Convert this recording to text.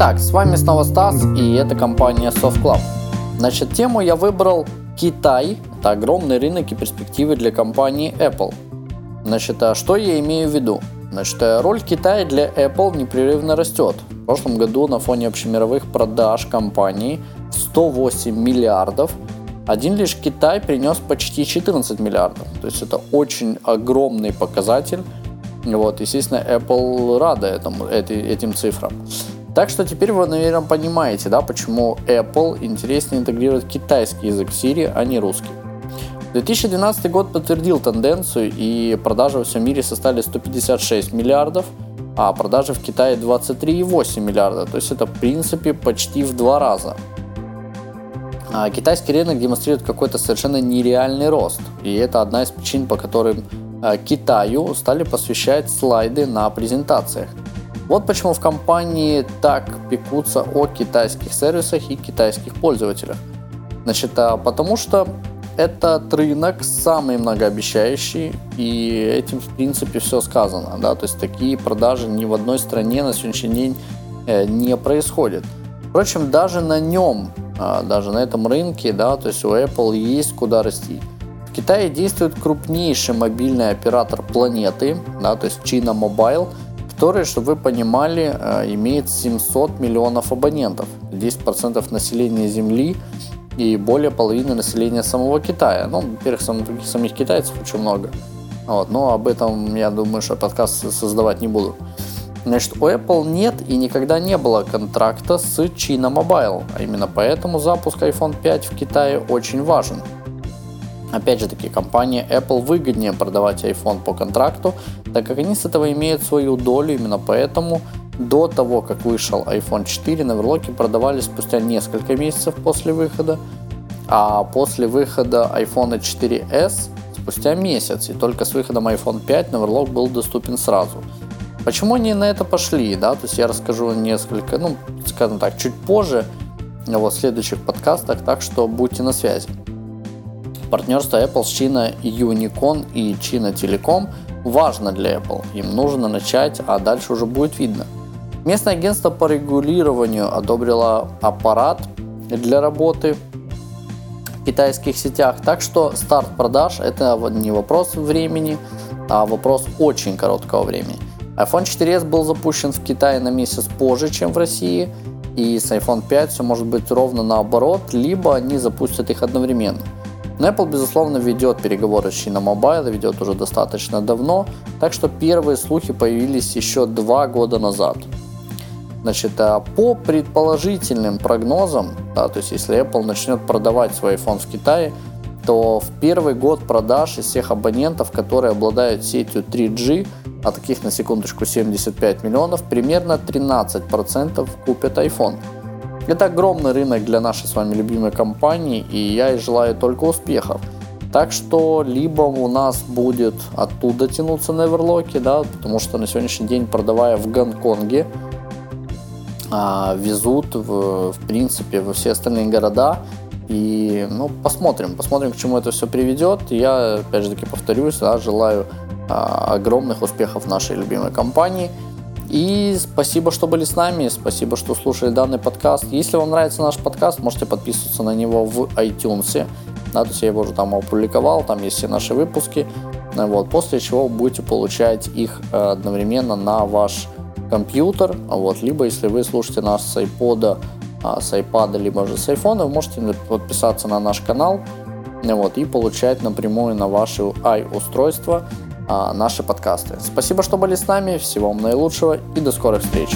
Итак, с вами снова Стас, и это компания Soft Club. Значит, тему я выбрал Китай. Это огромный рынок и перспективы для компании Apple. Значит, а что я имею в виду? Значит, э, роль Китая для Apple непрерывно растет. В прошлом году на фоне общемировых продаж компании 108 миллиардов, один лишь Китай принес почти 14 миллиардов. То есть это очень огромный показатель. Вот, естественно, Apple рада этому, этим цифрам. Так что теперь вы, наверное, понимаете, да, почему Apple интереснее интегрирует китайский язык в Siri, а не русский. 2012 год подтвердил тенденцию, и продажи во всем мире составили 156 миллиардов, а продажи в Китае 23,8 миллиарда. То есть это, в принципе, почти в два раза. А китайский рынок демонстрирует какой-то совершенно нереальный рост. И это одна из причин, по которым а, Китаю стали посвящать слайды на презентациях. Вот почему в компании так пекутся о китайских сервисах и китайских пользователях. Значит, а потому что этот рынок самый многообещающий, и этим, в принципе, все сказано. Да? То есть такие продажи ни в одной стране на сегодняшний день э, не происходят. Впрочем, даже на нем, а, даже на этом рынке, да, то есть у Apple есть куда расти. В Китае действует крупнейший мобильный оператор планеты, да, то есть China Mobile – который, чтобы вы понимали, э, имеет 700 миллионов абонентов, 10% населения Земли и более половины населения самого Китая. Ну, во-первых, самих, самих китайцев очень много. Вот, но об этом, я думаю, что подкаст создавать не буду. Значит, у Apple нет и никогда не было контракта с China Mobile, а именно поэтому запуск iPhone 5 в Китае очень важен. Опять же таки, компания Apple выгоднее продавать iPhone по контракту, так как они с этого имеют свою долю, именно поэтому до того, как вышел iPhone 4, на Верлоке продавали спустя несколько месяцев после выхода, а после выхода iPhone 4s спустя месяц, и только с выходом iPhone 5 Neverlock был доступен сразу. Почему они на это пошли, да, то есть я расскажу несколько, ну, скажем так, чуть позже, вот, в следующих подкастах, так что будьте на связи. Партнерство Apple с China Unicon и China Telecom важно для Apple. Им нужно начать, а дальше уже будет видно. Местное агентство по регулированию одобрило аппарат для работы в китайских сетях. Так что старт продаж это не вопрос времени, а вопрос очень короткого времени. iPhone 4s был запущен в Китае на месяц позже, чем в России, и с iPhone 5 все может быть ровно наоборот, либо они запустят их одновременно. Но Apple, безусловно, ведет переговоры с China Mobile, ведет уже достаточно давно, так что первые слухи появились еще два года назад. Значит, а по предположительным прогнозам, да, то есть если Apple начнет продавать свой iPhone в Китае, то в первый год продаж из всех абонентов, которые обладают сетью 3G, а таких на секундочку 75 миллионов, примерно 13% купят iPhone. Это огромный рынок для нашей с вами любимой компании, и я ей желаю только успехов. Так что либо у нас будет оттуда тянуться на Эверлоке, да, потому что на сегодняшний день, продавая в Гонконге, а, везут в, в принципе во все остальные города. И ну, посмотрим, посмотрим, к чему это все приведет. Я, опять же таки, повторюсь, да, желаю а, огромных успехов нашей любимой компании. И спасибо, что были с нами, спасибо, что слушали данный подкаст. Если вам нравится наш подкаст, можете подписываться на него в iTunes. Да, то есть я его уже там опубликовал, там есть все наши выпуски. Вот, после чего будете получать их э, одновременно на ваш компьютер. Вот, либо если вы слушаете нас с iPod, а, с iPad, либо же с iPhone, вы можете подписаться на наш канал вот, и получать напрямую на ваше i-устройство наши подкасты. Спасибо, что были с нами, всего вам наилучшего и до скорых встреч.